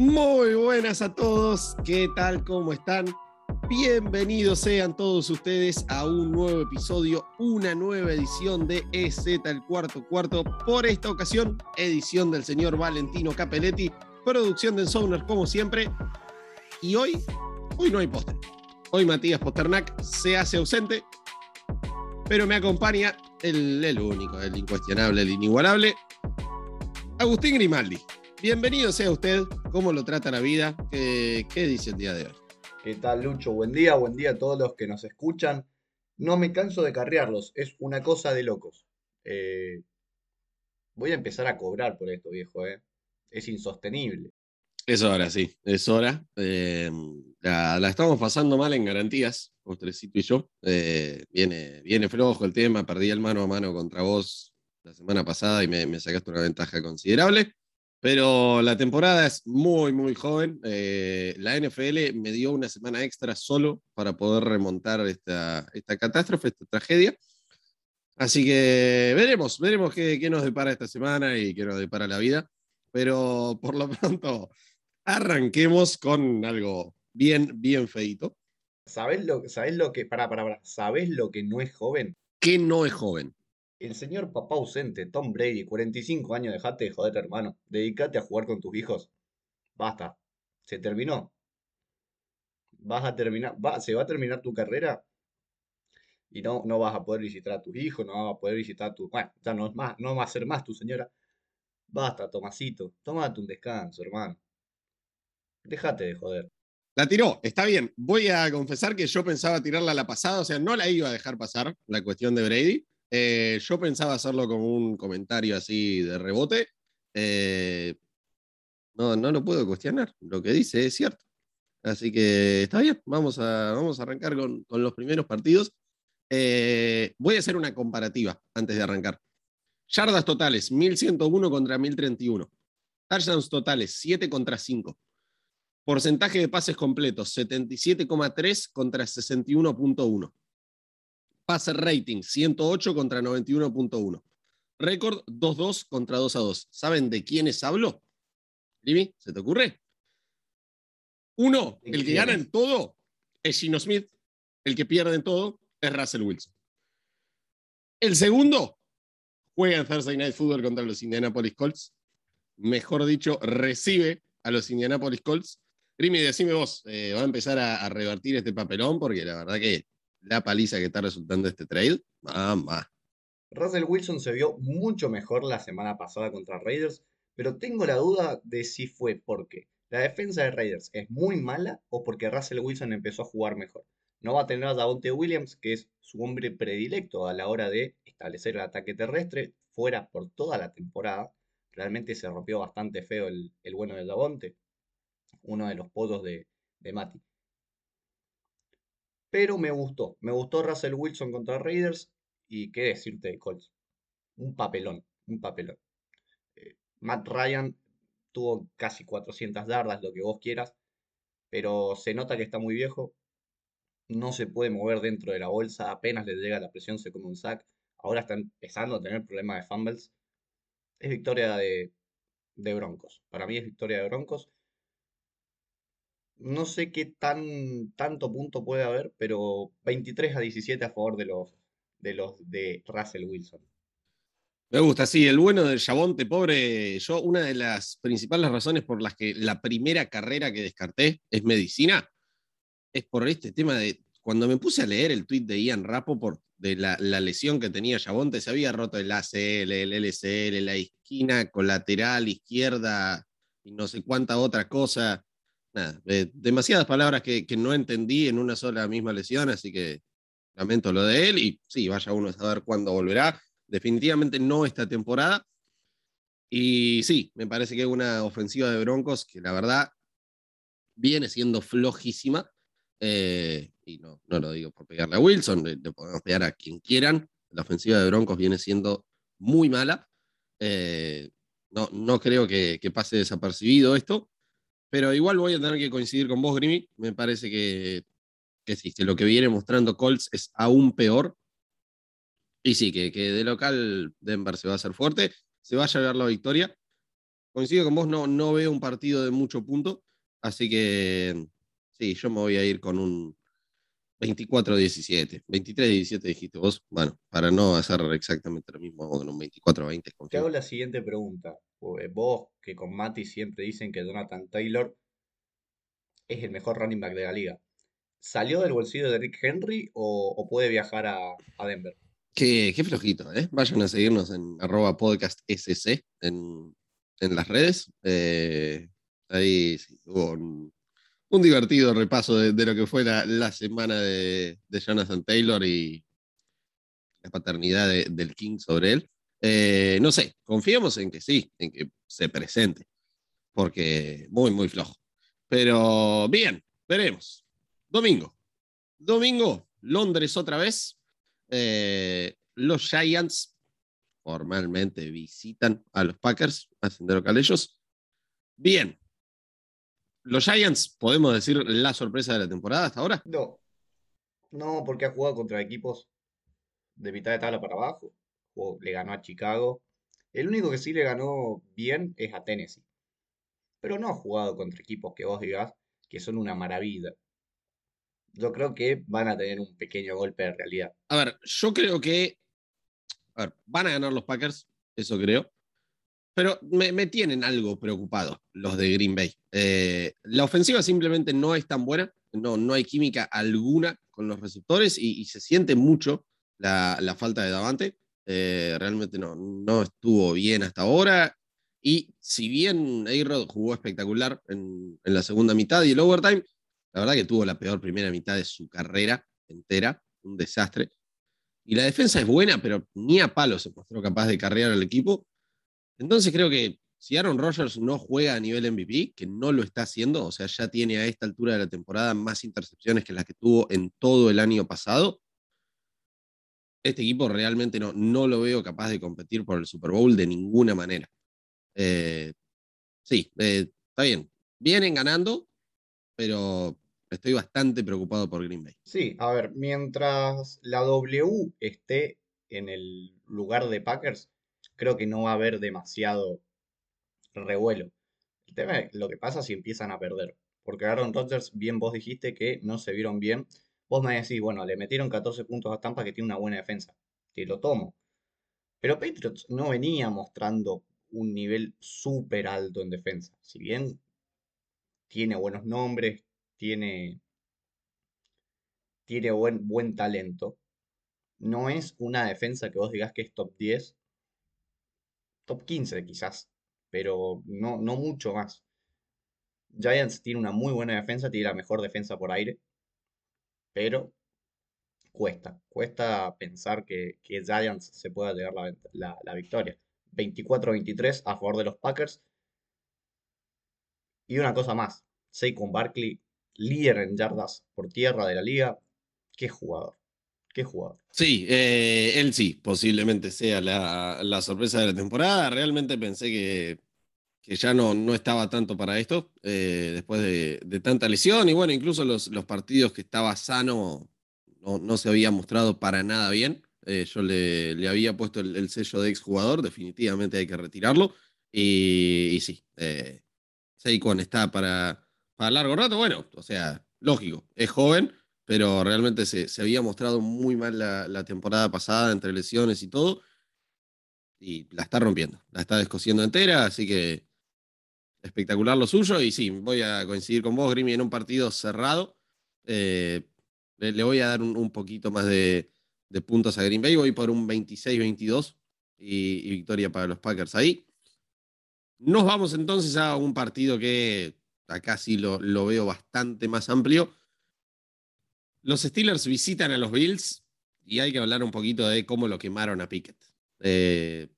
Muy buenas a todos, ¿qué tal? ¿Cómo están? Bienvenidos sean todos ustedes a un nuevo episodio, una nueva edición de EZ el cuarto cuarto. Por esta ocasión, edición del señor Valentino Capelletti, producción de Ensowner como siempre. Y hoy, hoy no hay póster. Hoy Matías Posternak se hace ausente, pero me acompaña el, el único, el incuestionable, el inigualable, Agustín Grimaldi. Bienvenido sea usted, ¿cómo lo trata la vida? ¿Qué, dice el día de hoy? ¿Qué tal, Lucho? Buen día, buen día a todos los que nos escuchan. No me canso de carrearlos, es una cosa de locos. Eh, voy a empezar a cobrar por esto, viejo, ¿eh? Es insostenible. Es hora, sí, es hora. Eh, la, la estamos pasando mal en garantías, Postrecito y yo. Eh, viene, viene flojo el tema, perdí el mano a mano contra vos la semana pasada y me, me sacaste una ventaja considerable. Pero la temporada es muy, muy joven. Eh, la NFL me dio una semana extra solo para poder remontar esta, esta catástrofe, esta tragedia. Así que veremos, veremos qué, qué, nos depara esta semana y qué nos depara la vida. Pero por lo pronto, arranquemos con algo bien, bien feito. ¿Sabes lo, ¿Sabés lo que, para, para, para, ¿sabés lo que no es joven? ¿Qué no es joven? El señor papá ausente, Tom Brady, 45 años, dejate de joder, hermano. Dedicate a jugar con tus hijos. Basta. Se terminó. Vas a terminar, va, se va a terminar tu carrera y no, no vas a poder visitar a tus hijos, no vas a poder visitar a tu. Bueno, ya no es más, no va a ser más tu señora. Basta, Tomasito. Tómate un descanso, hermano. Déjate de joder. La tiró, está bien. Voy a confesar que yo pensaba tirarla a la pasada, o sea, no la iba a dejar pasar, la cuestión de Brady. Eh, yo pensaba hacerlo como un comentario así de rebote. Eh, no, no lo puedo cuestionar. Lo que dice es cierto. Así que está bien, vamos a, vamos a arrancar con, los primeros partidos. Eh, voy a hacer una comparativa antes de arrancar. Yardas totales, 1101 contra 1031. Touchdowns totales, 7 contra 5. Porcentaje de pases completos, 77,3 contra 61,1. Passer rating 108 contra 91.1. Récord 2-2 contra 2-2. ¿Saben de quiénes hablo? Jimmy, ¿se te ocurre? Uno, el que gana en todo es Gino Smith. El que pierde en todo es Russell Wilson. El segundo juega en Thursday Night Football contra los Indianapolis Colts. Mejor dicho, recibe a los Indianapolis Colts. Grimy, decime vos, eh, ¿va a empezar a, revertir este papelón? Porque la verdad que la paliza que está resultando este trade, mamá. Russell Wilson se vio mucho mejor la semana pasada contra Raiders, pero tengo la duda de si fue porque la defensa de Raiders es muy mala o porque Russell Wilson empezó a jugar mejor. No va a tener a Davonte Williams, que es su hombre predilecto a la hora de establecer el ataque terrestre, fuera por toda la temporada. Realmente se rompió bastante feo el, el bueno de Davonte, uno de los podos de, de Mati pero me gustó. Me gustó Russell Wilson contra Raiders y qué decirte de Colts. Un papelón, un papelón. Eh, Matt Ryan tuvo casi 400 yardas, lo que vos quieras, pero se nota que está muy viejo. No se puede mover dentro de la bolsa, apenas le llega la presión, se come un sack. Ahora está empezando a tener problemas de fumbles. Es victoria de, de Broncos. Para mí es victoria de Broncos no sé qué tan, tanto punto puede haber, pero 23 a 17 a favor de los de, los de Russell Wilson. Me gusta, sí, el bueno del Chabonte, pobre. Yo, una de las principales razones por las que la primera carrera que descarté es medicina, es por este tema de. Cuando me puse a leer el tweet de Ian Rapoport de la, la lesión que tenía Chabonte, se había roto el ACL, el LCL, la esquina colateral izquierda y no sé cuánta otra cosa nada, eh, demasiadas palabras que, que, no entendí en una sola misma lesión, así que lamento lo de él y sí, vaya uno a saber cuándo volverá. Definitivamente no esta temporada. Y sí, me parece que una ofensiva de Broncos que la verdad viene siendo flojísima. Eh, y no, no lo digo por pegarle a Wilson, le, le, podemos pegar a quien quieran. La ofensiva de Broncos viene siendo muy mala. Eh, no, no creo que, que pase desapercibido esto. Pero igual voy a tener que coincidir con vos, Grimy. Me parece que, que sí, que lo que viene mostrando Colts es aún peor. Y sí, que, que de local Denver se va a hacer fuerte, se va a llevar la victoria. Coincido con vos, no, no veo un partido de mucho punto, así que sí, yo me voy a ir con un 24-17. 23-17 dijiste vos. Bueno, para no hacer exactamente lo mismo, con un 24-20. Te hago la siguiente pregunta. Eh, vos, que con Mati siempre dicen que Jonathan Taylor es el mejor running back de la liga. ¿Salió del bolsillo de Rick Henry o, puede viajar a, Denver? Qué, flojito, ¿eh? Vayan a seguirnos en arroba podcast SC en, las redes. Eh, ahí hubo un, divertido repaso de, lo que fue la, semana de, Jonathan Taylor y la paternidad del King sobre él. Eh, no sé, confiemos en que sí, en que se presente, porque muy, muy flojo. Pero bien, veremos. Domingo. Domingo, Londres otra vez. Eh, los Giants formalmente visitan a los Packers, hacen de local ellos. Bien. ¿Los Giants podemos decir la sorpresa de la temporada hasta ahora? No. No, porque ha jugado contra equipos de mitad de tabla para abajo. le ganó a Chicago. El único que sí le ganó bien es a Tennessee pero no ha jugado contra equipos que vos digas que son una maravilla. Yo creo que van a tener un pequeño golpe de realidad. A ver, yo creo que a ver, van a ganar los Packers, eso creo. Pero me, tienen algo preocupado los de Green Bay. Eh, la ofensiva simplemente no es tan buena, no, no hay química alguna con los receptores y, se siente mucho la, falta de Davante. Eh, realmente no, no estuvo bien hasta ahora. Y si bien A-Rod jugó espectacular en, la segunda mitad y el overtime, la verdad que tuvo la peor primera mitad de su carrera entera, un desastre. Y la defensa es buena, pero ni a palo se mostró capaz de carrear al equipo. Entonces creo que si Aaron Rodgers no juega a nivel MVP, que no lo está haciendo, o sea, ya tiene a esta altura de la temporada más intercepciones que las que tuvo en todo el año pasado, este equipo realmente no, no lo veo capaz de competir por el Super Bowl de ninguna manera. Eh, sí, eh, está bien. Vienen ganando, pero estoy bastante preocupado por Green Bay. Sí, a ver, mientras la W esté en el lugar de Packers, creo que no va a haber demasiado revuelo. El tema es lo que pasa si empiezan a perder. Porque Aaron Rodgers, bien vos dijiste que no se vieron bien. Vos me decís, bueno, le metieron 14 puntos a Tampa que tiene una buena defensa. Te lo tomo. Pero Patriots no venía mostrando un nivel súper alto en defensa. Si bien tiene buenos nombres, tiene, tiene buen, buen talento, no es una defensa que vos digas que es top 10, top 15 quizás, pero no, no mucho más. Giants tiene una muy buena defensa, tiene la mejor defensa por aire, pero cuesta, cuesta pensar que, que Giants se pueda llegar la, la victoria. 24-23 a favor de los Packers. Y una cosa más, Saquon Barkley, líder en yardas por tierra de la liga. Qué jugador, qué jugador. Sí, eh, él sí, posiblemente sea la, sorpresa de la temporada. Realmente pensé que, ya no, no estaba tanto para esto, eh, después de, tanta lesión. Y bueno, incluso los, partidos que estaba sano no, se había mostrado para nada bien. Eh, yo le, había puesto el, sello de exjugador, definitivamente hay que retirarlo. Y, sí, Saquon está para, para largo rato. Bueno, o sea, lógico, es joven, pero realmente se, había mostrado muy mal la, temporada pasada entre lesiones y todo. Y la está rompiendo, la está descosiendo entera, así que espectacular lo suyo. Y sí, voy a coincidir con vos, Grimy, en un partido cerrado. Eh, le, voy a dar un poquito más de, de puntos a Green Bay. Voy por un 26-22 y, victoria para los Packers ahí. Nos vamos entonces a un partido que acá sí lo, lo veo bastante más amplio. Los Steelers visitan a los Bills y hay que hablar un poquito de cómo lo quemaron a Pickett. Eh,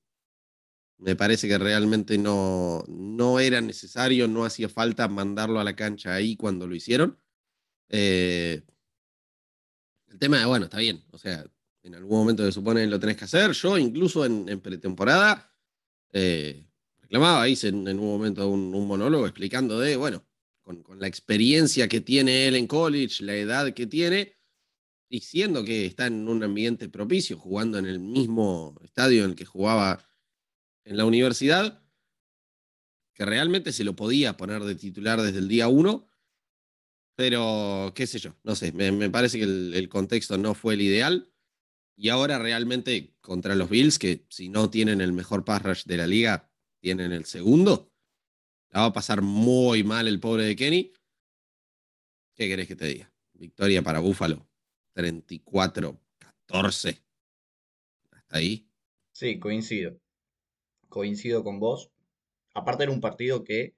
me parece que realmente no, no era necesario, no hacía falta mandarlo a la cancha ahí cuando lo hicieron. Eh, el tema de, bueno, está bien, o sea, en algún momento se supone lo tenés que hacer. Yo incluso en, pretemporada eh, reclamaba, hice en, un momento un, monólogo explicando de, bueno, con, la experiencia que tiene él en college, la edad que tiene, y siendo que está en un ambiente propicio, jugando en el mismo estadio en el que jugaba en la universidad, que realmente se lo podía poner de titular desde el día uno, pero qué sé yo, no sé, me, parece que el, contexto no fue el ideal. Y ahora realmente contra los Bills, que si no tienen el mejor pass rush de la liga, tienen el segundo, la va a pasar muy mal el pobre de Kenny. ¿Qué querés que te diga? Victoria para Búfalo. 34-14. ¿Hasta ahí? Sí, coincido. Coincido con vos. Aparte era un partido que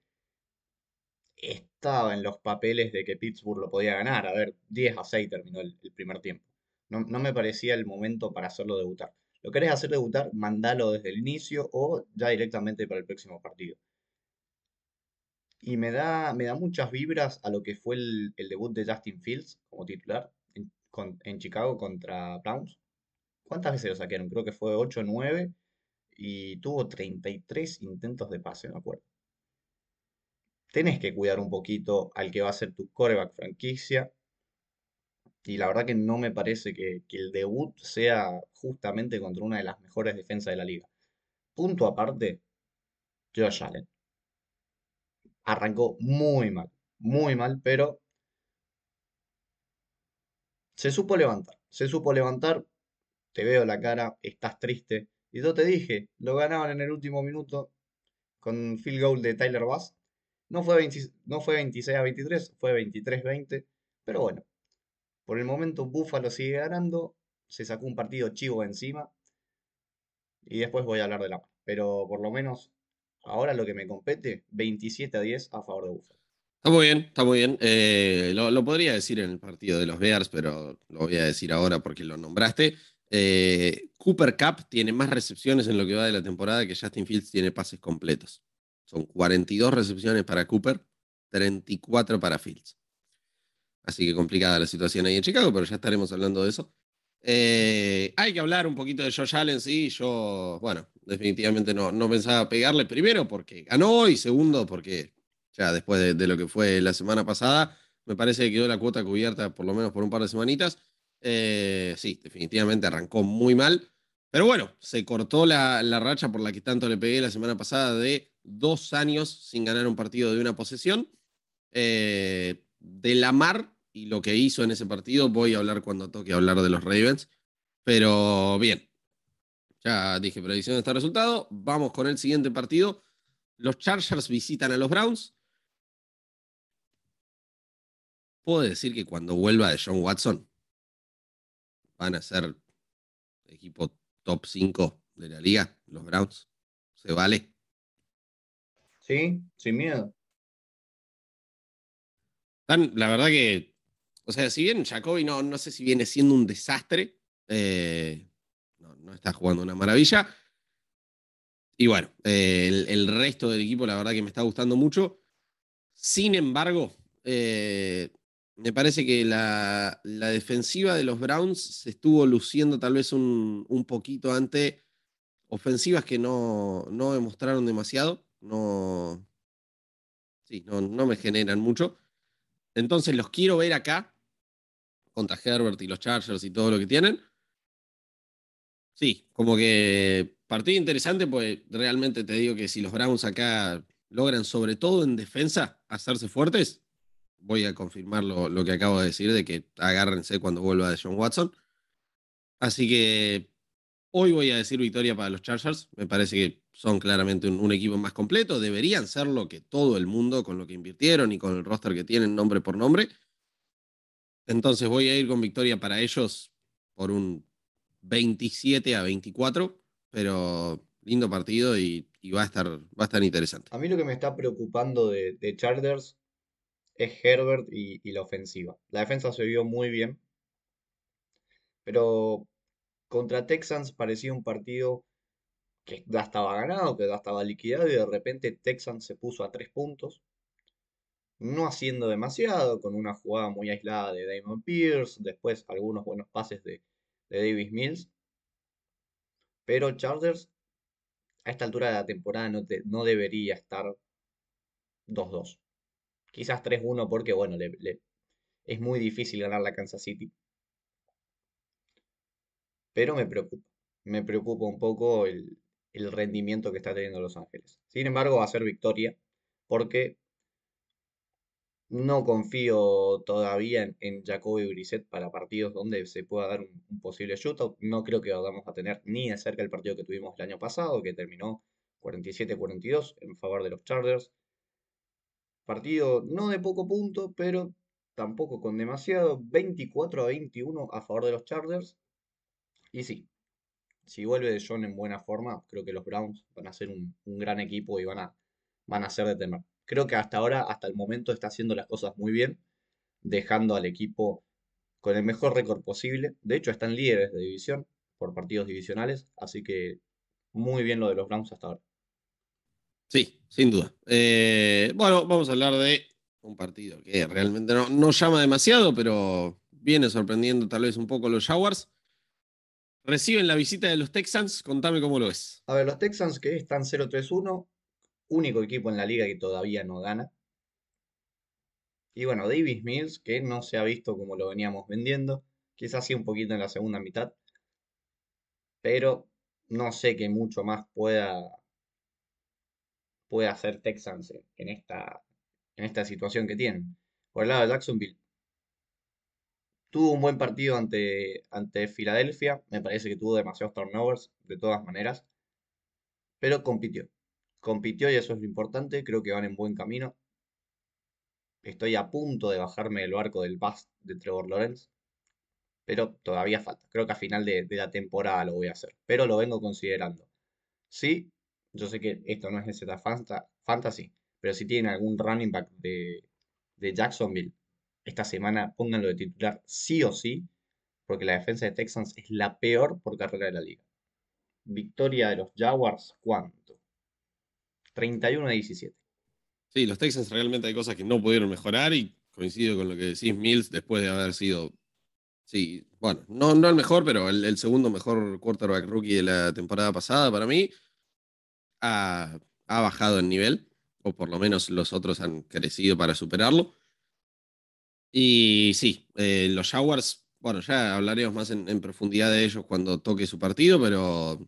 estaba en los papeles de que Pittsburgh lo podía ganar. A ver, 10 a 6 terminó el, primer tiempo. No, no, me parecía el momento para hacerlo debutar. ¿Lo querés hacer debutar? Mandalo desde el inicio o ya directamente para el próximo partido. Y me da, me da muchas vibras a lo que fue el, debut de Justin Fields como titular en, en, Chicago contra Browns. ¿Cuántas veces lo saquearon? Creo que fue 8 o 9 y tuvo 33 intentos de pase, me acuerdo. Tenés que cuidar un poquito al que va a ser tu coreback franquicia. Y la verdad que no me parece que, que el debut sea justamente contra una de las mejores defensas de la liga. Punto aparte, Josh Allen. Arrancó muy mal, muy mal, pero se supo levantar. Se supo levantar, te veo la cara, estás triste, y yo te dije, lo ganaban en el último minuto con field goal de Tyler Bass. No fue, no fue 26 a 23, fue 23-20. Pero bueno, por el momento Buffalo sigue ganando. Se sacó un partido chivo encima. Y después voy a hablar de la Pero por lo menos ahora lo que me compete, 27 a 10 a favor de Buffalo. Está muy bien, está muy bien. Eh, lo, podría decir en el partido de los Bears, pero lo voy a decir ahora porque lo nombraste. Eh, Cooper Cup tiene más recepciones en lo que va de la temporada que Justin Fields tiene pases completos. Son 42 recepciones para Cooper, 34 para Fields. Así que complicada la situación ahí en Chicago, pero ya estaremos hablando de eso. Eh, hay que hablar un poquito de Josh Allen, sí. Yo, bueno, definitivamente no, no pensaba pegarle primero porque ganó y segundo porque ya después de, lo que fue la semana pasada, me parece que quedó la cuota cubierta por lo menos por un par de semanitas. Eh, sí, definitivamente arrancó muy mal. Pero bueno, se cortó la, racha por la que tanto le pegué la semana pasada de dos años sin ganar un partido de una posesión. Eh, de la mar y lo que hizo en ese partido, voy a hablar cuando toque hablar de los Ravens. Pero bien, ya dije predicción de este resultado. Vamos con el siguiente partido. Los Chargers visitan a los Browns. Puedo decir que cuando vuelva de John Watson, van a ser equipo top 5 de la liga, los Browns. ¿Se vale? Sí, sin miedo. la verdad que, o sea, si bien Jacoby no, no sé si viene siendo un desastre, eh, no, está jugando una maravilla. Y bueno, eh, el, resto del equipo, la verdad que me está gustando mucho. Sin embargo, eh, me parece que la, defensiva de los Browns se estuvo luciendo tal vez un, poquito ante ofensivas que no, no demostraron demasiado, no, sí, no, no me generan mucho. Entonces los quiero ver acá contra Herbert y los Chargers y todo lo que tienen. Sí, como que partido interesante, pues realmente te digo que si los Browns acá logran, sobre todo en defensa, hacerse fuertes, voy a confirmar lo, que acabo de decir, de que agárrense cuando vuelva de John Watson. Así que hoy voy a decir victoria para los Chargers. Me parece que son claramente un, equipo más completo. Deberían ser lo que todo el mundo, con lo que invirtieron y con el roster que tienen nombre por nombre. Entonces voy a ir con victoria para ellos por un 27 a 24, pero lindo partido y, va, a estar, va a estar interesante. A mí lo que me está preocupando de, Chargers es Herbert y, la ofensiva. La defensa se vio muy bien, pero contra Texans parecía un partido que ya estaba ganado, que ya estaba liquidado y de repente Texans se puso a tres puntos, no haciendo demasiado, con una jugada muy aislada de Damon Pierce, después algunos buenos pases de, Davis Mills, pero Chargers a esta altura de la temporada no, no debería estar 2-2 Quizás 3-1 porque, bueno, es muy difícil ganar la Kansas City. Pero me preocupa. Me preocupa un poco el, el rendimiento que está teniendo Los Ángeles. Sin embargo, va a ser victoria porque no confío todavía en, Jacoby Brissett para partidos donde se pueda dar un, posible shootout. No creo que vamos a tener ni de cerca el partido que tuvimos el año pasado, que terminó 47-42 en favor de los Chargers. Partido no de poco punto, pero tampoco con demasiado. 24 a 21 a favor de los Chargers. Y sí, si vuelve de John en buena forma, creo que los Browns van a ser un, gran equipo y van a, van a ser de temer. Creo que hasta ahora, hasta el momento, está haciendo las cosas muy bien, dejando al equipo con el mejor récord posible. De hecho, están líderes de división por partidos divisionales, así que muy bien lo de los Browns hasta ahora. Sí, sin duda. Eh, bueno, vamos a hablar de un partido que realmente no, no llama demasiado, pero viene sorprendiendo tal vez un poco los Jaguars. Reciben la visita de los Texans, contame cómo lo es. A ver, los Texans que están 0-3-1, único equipo en la liga que todavía no gana. Y bueno, Davis Mills, que no se ha visto como lo veníamos vendiendo, quizás sí un poquito en la segunda mitad, pero no sé qué mucho más pueda, pueda hacer Texans en esta, en esta situación que tienen. Por el lado de Jacksonville, Tuvo un buen partido ante, ante Filadelfia. Me parece que tuvo demasiados turnovers, de todas maneras. Pero compitió. Compitió y eso es lo importante. Creo que van en buen camino. Estoy a punto de bajarme del barco del bust de Trevor Lawrence. Pero todavía falta. Creo que a final de, la temporada lo voy a hacer. Pero lo vengo considerando. Sí, yo sé que esto no es NZ Fantasy. Pero si tienen algún running back de, de Jacksonville esta semana pónganlo de titular sí o sí, porque la defensa de Texans es la peor por carrera de la liga. Victoria de los Jaguars, ¿cuánto? 31 a 17. Sí, los Texans realmente hay cosas que no pudieron mejorar y coincido con lo que decís Mills después de haber sido, sí, bueno, no, no el mejor, pero el, segundo mejor quarterback rookie de la temporada pasada para mí, ha, bajado el nivel, o por lo menos los otros han crecido para superarlo. Y sí, eh, los Jaguars, bueno, ya hablaremos más en, profundidad de ellos cuando toque su partido, pero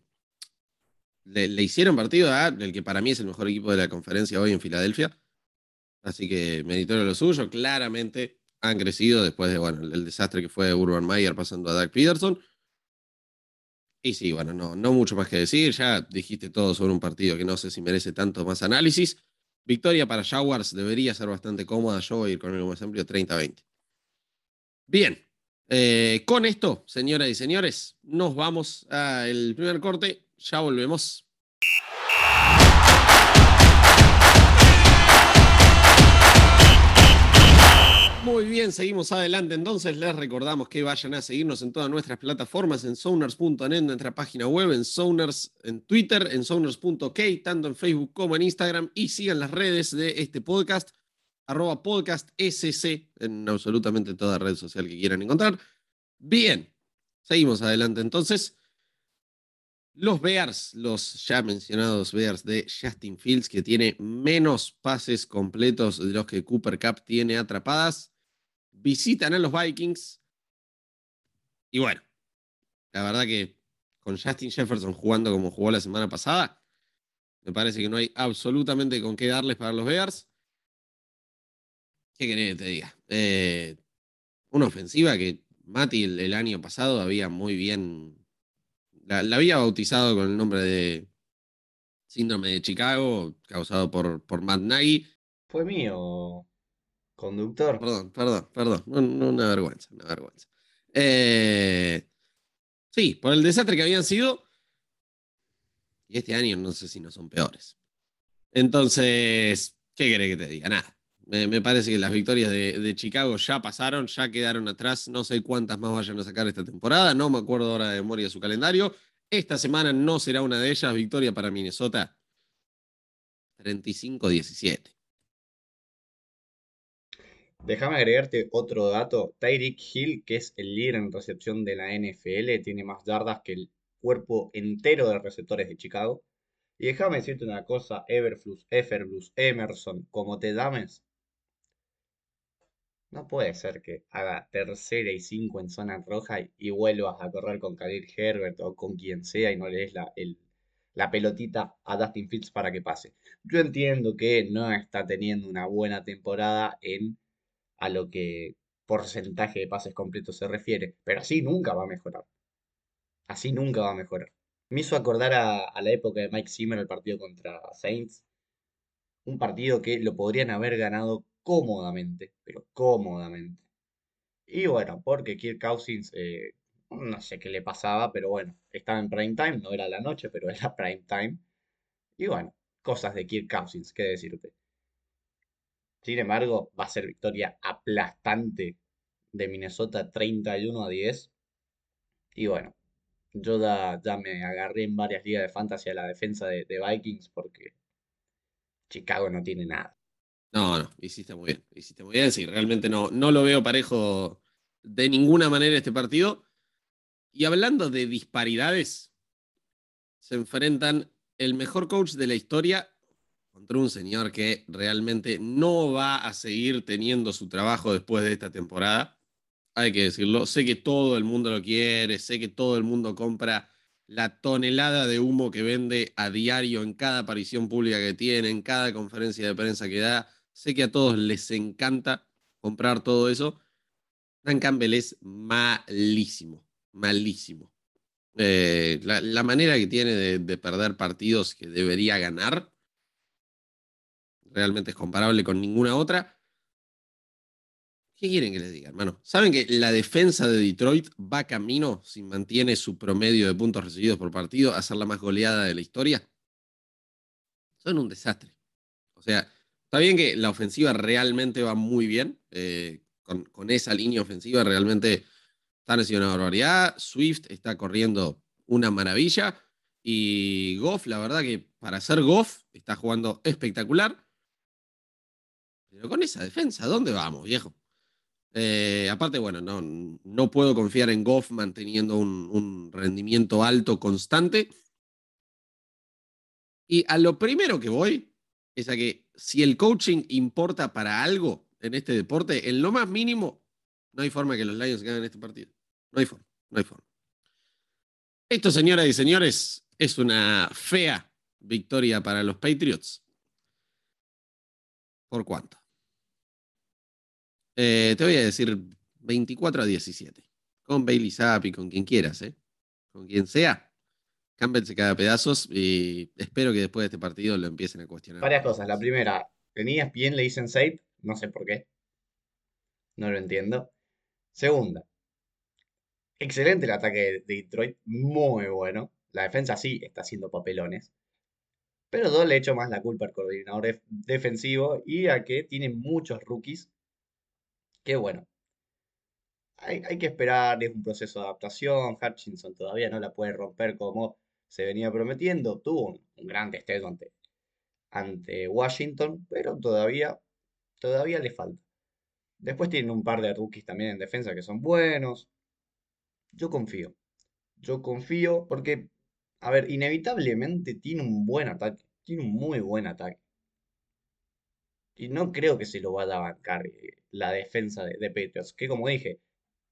le, hicieron partido a el que para mí es el mejor equipo de la conferencia hoy en Filadelfia. Así que meritorio lo suyo, claramente han crecido después de, bueno, el, desastre que fue Urban Meyer pasando a Doug Peterson. Y sí, bueno, no, no mucho más que decir, ya dijiste todo sobre un partido que no sé si merece tanto más análisis. Victoria para Jaguars debería ser bastante cómoda. Yo voy a ir con el más amplio 30-20. Bien, eh, con esto, señoras y señores, nos vamos al primer corte. Ya volvemos. Muy bien, seguimos adelante. Entonces les recordamos que vayan a seguirnos en todas nuestras plataformas, en zoners.net, nuestra página web, en Zoners, en Twitter, en zoners.k, tanto en Facebook como en Instagram, y sigan las redes de este podcast, arroba podcast SC, en absolutamente toda red social que quieran encontrar. Bien, seguimos adelante entonces. Los Bears, los ya mencionados Bears de Justin Fields, que tiene menos pases completos de los que Cooper Cup tiene atrapadas visitan a los Vikings. Y bueno, la verdad que con Justin Jefferson jugando como jugó la semana pasada, me parece que no hay absolutamente con qué darles para los Bears. ¿Qué querés que te diga? Eh, una ofensiva que Mati el, año pasado había muy bien. La, había bautizado con el nombre de Síndrome de Chicago, causado por, por Matt Nagy. Fue mío, Conductor. Perdón, perdón, perdón. una vergüenza, una vergüenza. Eh, sí, por el desastre que habían sido. Y este año no sé si no son peores. Entonces, ¿qué querés que te diga? Nada. Me, parece que las victorias de, Chicago ya pasaron, ya quedaron atrás. No sé cuántas más vayan a sacar esta temporada. No me acuerdo ahora de memoria su calendario. Esta semana no será una de ellas. Victoria para Minnesota. 35-17. Déjame agregarte otro dato. Tyreek Hill, que es el líder en recepción de la NFL, tiene más yardas que el cuerpo entero de receptores de Chicago. Y déjame decirte una cosa, Everflux, Everflux, Emerson, como te llames, No puede ser que haga tercera y cinco en zona roja y, vuelvas a correr con Khalil Herbert o con quien sea y no le des la, pelotita a Dustin Fields para que pase. Yo entiendo que no está teniendo una buena temporada en a lo que porcentaje de pases completos se refiere, pero así nunca va a mejorar. Así nunca va a mejorar. Me hizo acordar a, a la época de Mike Zimmer, el partido contra Saints. Un partido que lo podrían haber ganado cómodamente, pero cómodamente. Y bueno, porque Kirk Cousins, eh, no sé qué le pasaba, pero bueno, estaba en prime time, no era la noche, pero era prime time. Y bueno, cosas de Kirk Cousins, qué decirte. Sin embargo, va a ser victoria aplastante de Minnesota 31 a 10. Y bueno, yo ya, me agarré en varias ligas de fantasy a la defensa de Vikings porque Chicago no tiene nada. No, no, hiciste muy bien. Hiciste muy bien. Sí, realmente no, no lo veo parejo de ninguna manera este partido. Y hablando de disparidades, se enfrentan el mejor coach de la historia contra un señor que realmente no va a seguir teniendo su trabajo después de esta temporada. Hay que decirlo. Sé que todo el mundo lo quiere, sé que todo el mundo compra la tonelada de humo que vende a diario en cada aparición pública que tiene, en cada conferencia de prensa que da. Sé que a todos les encanta comprar todo eso. Dan Campbell es malísimo, malísimo. Eh, la, manera que tiene de, perder partidos que debería ganar realmente es comparable con ninguna otra. ¿Qué quieren que les diga, hermano? ¿Saben que la defensa de Detroit va camino, si mantiene su promedio de puntos recibidos por partido, a ser la más goleada de la historia? Son un desastre. O sea, Está bien que la ofensiva realmente va muy bien. Eh, con, esa línea ofensiva realmente están haciendo una barbaridad. Swift está corriendo una maravilla. Y Goff, la verdad que para ser Goff, está jugando espectacular. Pero con esa defensa, ¿dónde vamos, viejo? Eh, aparte, bueno, no, puedo confiar en Goff manteniendo un rendimiento alto constante. Y a lo primero que voy es a que si el coaching importa para algo en este deporte, en lo más mínimo, no hay forma que los Lions ganen este partido. No hay forma, no hay forma. Esto, señoras y señores, es una fea victoria para los Patriots. ¿Por cuánto? Eh, te voy a decir 24 a 17. Con Bailey Zappi, con quien quieras, ¿eh? Con quien sea. Campbell se cae a pedazos y espero que después de este partido lo empiecen a cuestionar. Varias cosas. La primera, tenías bien, le dicen safe, no sé por qué. No lo entiendo. Segunda, excelente el ataque de Detroit, muy bueno. La defensa sí está haciendo papelones. Pero dos le echo más la culpa al coordinador defensivo y a que tiene muchos rookies. Que bueno, hay, que esperar, es un proceso de adaptación. Hutchinson todavía no la puede romper como se venía prometiendo. Tuvo un, gran destello ante, ante Washington, pero todavía, todavía le falta. Después tienen un par de rookies también en defensa que son buenos. Yo confío. Yo confío porque, a ver, inevitablemente tiene un buen ataque. Tiene un muy buen ataque. Y no creo que se lo vaya a bancar eh, la defensa de, de Patriots. Que como dije,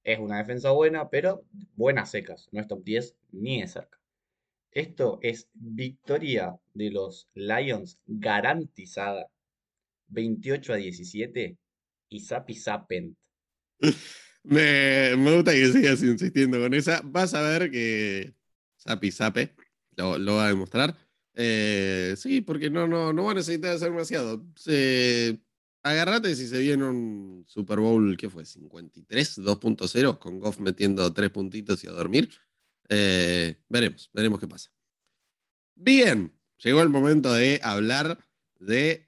es una defensa buena, pero buenas secas. No es top 10 ni de cerca. Esto es victoria de los Lions garantizada. 28 a 17 y Sapi Sapent. Me, me, gusta que sigas insistiendo con esa. Vas a ver que Sapi Sape lo, lo, va a demostrar. Eh, sí, porque no, no, no va a necesitar hacer demasiado. Agarrate si se viene un Super Bowl, ¿qué fue? 53, 2.0, con Goff metiendo tres puntitos y a dormir. Eh, veremos, veremos qué pasa. Bien, llegó el momento de hablar de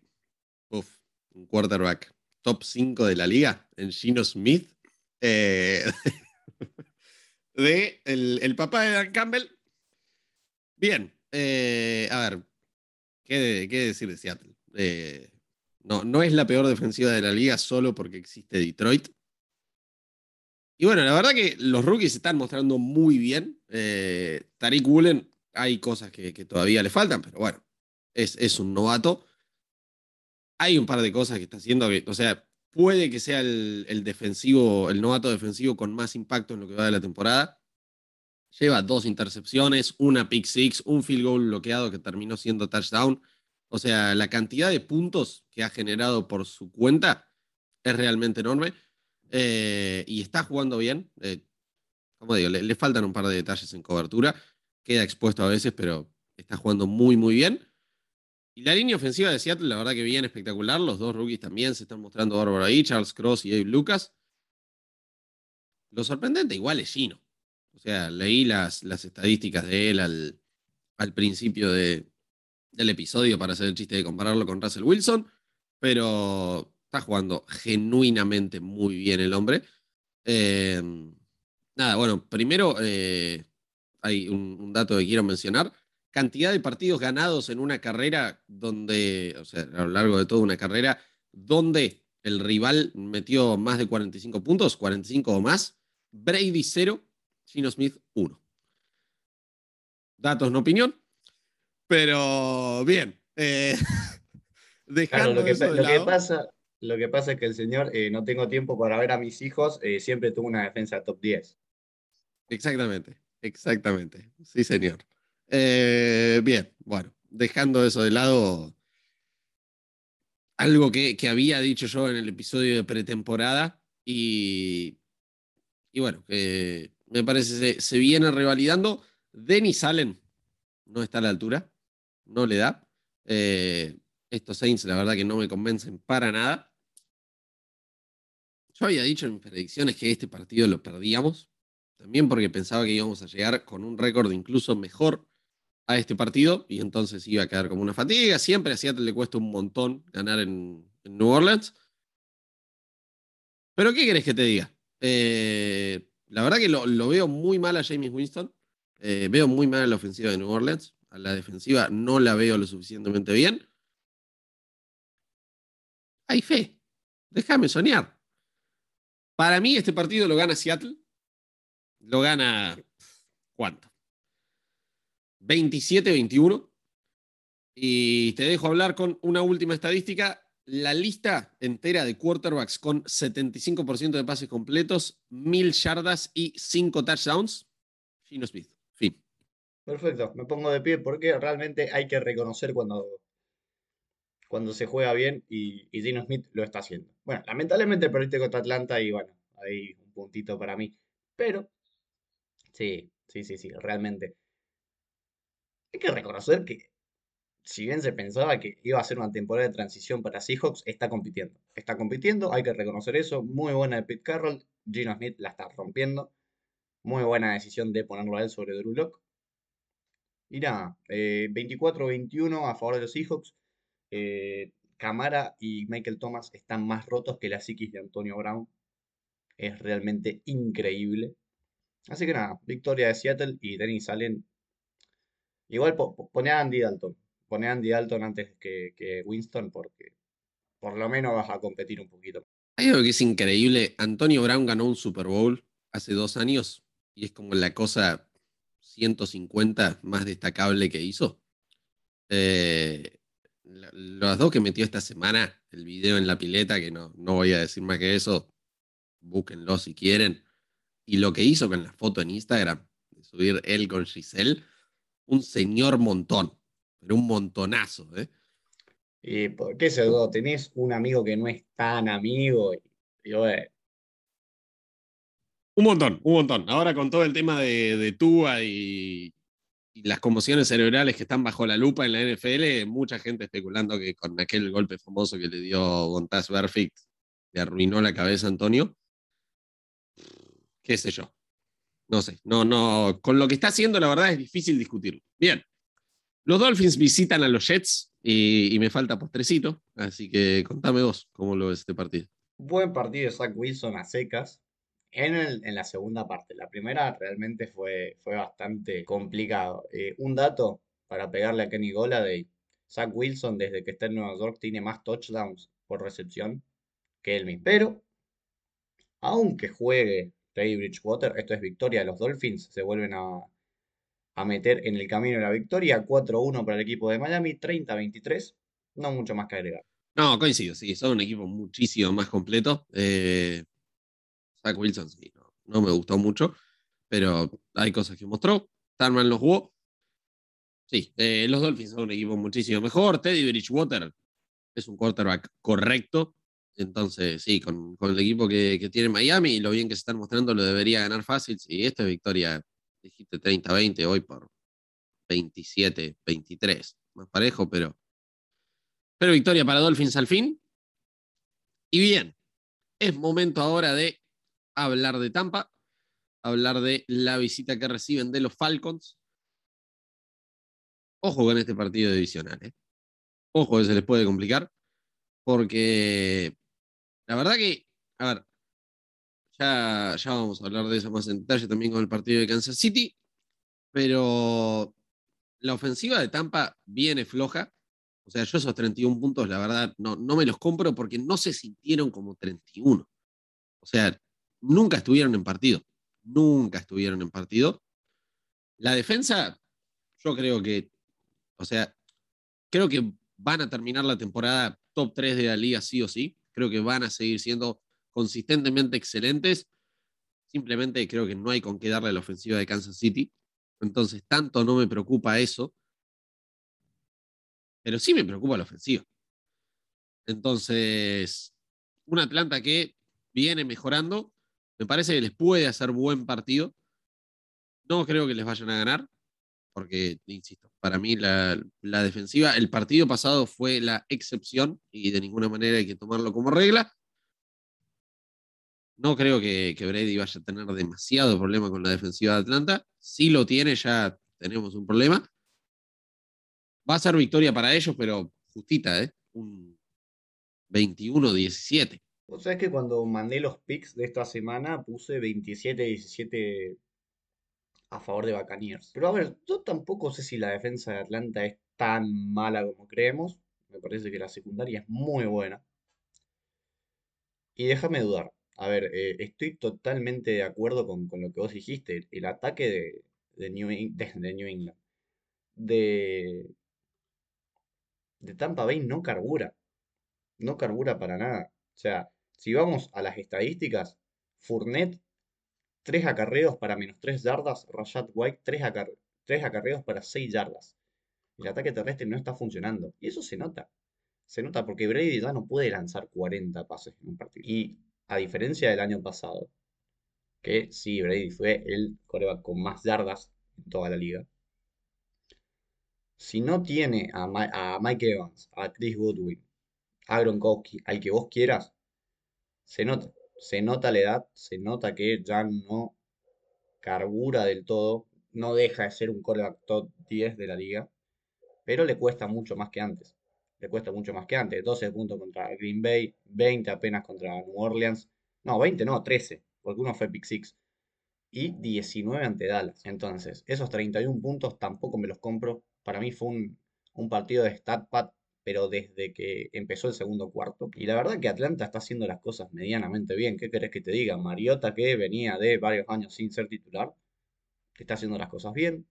un quarterback top 5 de la liga en Gino Smith. Eh, de el, papá de Dan Campbell. Bien, eh, a ver, ¿qué, ¿qué, decir de Seattle? no, no es la peor defensiva de la liga solo porque existe Detroit. Y bueno, la verdad que los rookies se están mostrando muy bien. Eh, Tariq Woolen, hay cosas que, todavía le faltan, pero bueno, es, un novato. Hay un par de cosas que está haciendo, o sea, puede que sea el, el, defensivo, el novato defensivo con más impacto en lo que va de la temporada. Lleva dos intercepciones, una pick six, un field goal bloqueado que terminó siendo touchdown. O sea, la cantidad de puntos que ha generado por su cuenta es realmente enorme. Eh, y está jugando bien. Eh, como digo, le, faltan un par de detalles en cobertura. Queda expuesto a veces, pero está jugando muy, muy bien. Y la línea ofensiva de Seattle, la verdad que bien espectacular. Los dos rookies también se están mostrando bárbaro ahí, Charles Cross y Dave Lucas. Lo sorprendente igual es Gino. O sea, leí las, las estadísticas de él al, al principio de, del episodio para hacer el chiste de compararlo con Russell Wilson, pero está jugando genuinamente muy bien el hombre. Eh, nada, bueno, primero eh, hay un, un, dato que quiero mencionar. Cantidad de partidos ganados en una carrera donde, o sea, a lo largo de toda una carrera, donde el rival metió más de 45 puntos, 45 o más. Brady 0, Gino Smith 1. Datos, no opinión. Pero bien. Eh, dejando claro, lo, que, eso de lo lado, que, pasa, lo que pasa es que el señor, eh, no tengo tiempo para ver a mis hijos, eh, siempre tuvo una defensa top 10. Exactamente, exactamente. Sí, señor. Eh, bien, bueno, dejando eso de lado, algo que, que, había dicho yo en el episodio de pretemporada y, y bueno, que me parece se, se viene revalidando. Denis Allen no está a la altura, no le da. Eh, estos Saints, la verdad que no me convencen para nada. Yo había dicho en mis predicciones que este partido lo perdíamos, también porque pensaba que íbamos a llegar con un récord incluso mejor a este partido y entonces iba a quedar como una fatiga. Siempre a Seattle le cuesta un montón ganar en, New Orleans. Pero ¿qué querés que te diga? Eh, la verdad que lo, lo, veo muy mal a James Winston. Eh, veo muy mal a la ofensiva de New Orleans. A la defensiva no la veo lo suficientemente bien. Hay fe. Déjame soñar. Para mí este partido lo gana Seattle. Lo gana... ¿Cuánto? 27-21. Y te dejo hablar con una última estadística. La lista entera de quarterbacks con 75% de pases completos, 1000 yardas y 5 touchdowns. Gino Smith. Fin. Perfecto, me pongo de pie porque realmente hay que reconocer cuando, cuando se juega bien y, y Gino Smith lo está haciendo. Bueno, lamentablemente perdiste contra Atlanta y bueno, ahí un puntito para mí. Pero, sí, sí, sí, sí, realmente. Hay que reconocer que, si bien se pensaba que iba a ser una temporada de transición para Seahawks, está compitiendo. Está compitiendo, hay que reconocer eso. Muy buena de Pete Carroll. Gino Smith la está rompiendo. Muy buena decisión de ponerlo a él sobre Drew Lock. Y nada, eh, 24-21 a favor de los Seahawks. Eh, Camara y Michael Thomas están más rotos que la psiquis de Antonio Brown. Es realmente increíble. Así que nada, victoria de Seattle y Dennis Allen. Igual pone a Andy Dalton. Pone a Andy Dalton antes que, que Winston porque por lo menos vas a competir un poquito. Hay algo que es increíble. Antonio Brown ganó un Super Bowl hace dos años y es como la cosa 150 más destacable que hizo. Eh, los dos que metió esta semana, el video en la pileta, que no, no voy a decir más que eso, búsquenlo si quieren. Y lo que hizo con la foto en Instagram, de subir él con Giselle, un señor montón, pero un montonazo. ¿eh? ¿Y por qué se Tenés un amigo que no es tan amigo y, y bueno, un montón, un montón. Ahora con todo el tema de, de Tua y, y, las conmociones cerebrales que están bajo la lupa en la NFL, mucha gente especulando que con aquel golpe famoso que le dio Gontaz Perfect le arruinó la cabeza a Antonio. Qué sé yo. No sé, no, no. Con lo que está haciendo, la verdad es difícil discutirlo. Bien. Los Dolphins visitan a los Jets y, me falta postrecito, así que contame vos cómo lo ves este partido. Buen partido de Zach Wilson a secas en, el, en, la segunda parte. La primera realmente fue, fue bastante complicado. Eh, un dato para pegarle a Kenny Goladay. Zach Wilson desde que está en Nueva York tiene más touchdowns por recepción que él mismo. Pero, aunque juegue Teddy Bridgewater, esto es victoria de los Dolphins, se vuelven a, meter en el camino de la victoria. 4-1 para el equipo de Miami, 30-23. No mucho más que agregar. No, coincido, sí, son un equipo muchísimo más completo. Eh, Zach Wilson, sí, no, me gustó mucho, pero hay cosas que mostró. Tarman los jugó. Sí, eh, los Dolphins son un equipo muchísimo mejor. Teddy Bridgewater es un quarterback correcto. Entonces, sí, con, el equipo que, tiene Miami y lo bien que se están mostrando, lo debería ganar fácil. Sí, esta es victoria, dijiste 30-20, hoy por 27-23. Más parejo, pero, pero victoria para Dolphins al fin. Y bien, es momento ahora de hablar de Tampa, hablar de la visita que reciben de los Falcons. Ojo con este partido divisional, ¿eh? Ojo que se les puede complicar, porque la verdad que, a ver, ya, ya vamos a hablar de eso más en detalle también con el partido de Kansas City, pero la ofensiva de Tampa viene floja. O sea, yo esos 31 puntos, la verdad, no, no me los compro porque no se sintieron como 31. O sea, nunca estuvieron en partido. Nunca estuvieron en partido. La defensa, yo creo que, o sea, creo que van a terminar la temporada top 3 de la liga sí o sí. Creo que van a seguir siendo consistentemente excelentes. Simplemente creo que no hay con qué darle a la ofensiva de Kansas City. Entonces, tanto no me preocupa eso. Pero sí me preocupa la ofensiva. Entonces, una Atlanta que viene mejorando. Me parece que les puede hacer buen partido. No creo que les vayan a ganar porque, insisto, para mí la, defensiva, el partido pasado fue la excepción y de ninguna manera hay que tomarlo como regla. No creo que, que, Brady vaya a tener demasiado problema con la defensiva de Atlanta. Si lo tiene, ya tenemos un problema. Va a ser victoria para ellos, pero justita, ¿eh? Un 21-17. O sea, es que cuando mandé los picks de esta semana puse 27-17 a favor de Buccaneers. Pero a ver, yo tampoco sé si la defensa de Atlanta es tan mala como creemos. Me parece que la secundaria es muy buena. Y déjame dudar. A ver, eh, estoy totalmente de acuerdo con, lo que vos dijiste. El ataque de, New, de, New England. De, de Tampa Bay no carbura. No carbura para nada. O sea, si vamos a las estadísticas, Fournette 3 acarreos para menos 3 yardas, Rashad White 3, acarreos para 6 yardas. El ataque terrestre no está funcionando. Y eso se nota. Se nota porque Brady ya no puede lanzar 40 pases en un partido. Y a diferencia del año pasado, que sí, Brady fue el coreback con más yardas en toda la liga. Si no tiene a, a Mike Evans, a Chris Goodwin, a Gronkowski, al que vos quieras, se nota se nota la edad, se nota que ya no carbura del todo, no deja de ser un coreback top 10 de la liga, pero le cuesta mucho más que antes. Le cuesta mucho más que antes. 12 puntos contra Green Bay, 20 apenas contra New Orleans. No, 20 no, 13, porque uno fue pick 6. Y 19 ante Dallas. Entonces, esos 31 puntos tampoco me los compro. Para mí fue un, un partido de stat pad pero desde que empezó el segundo cuarto. Y la verdad que Atlanta está haciendo las cosas medianamente bien. ¿Qué querés que te diga? Mariota, que venía de varios años sin ser titular, está haciendo las cosas bien.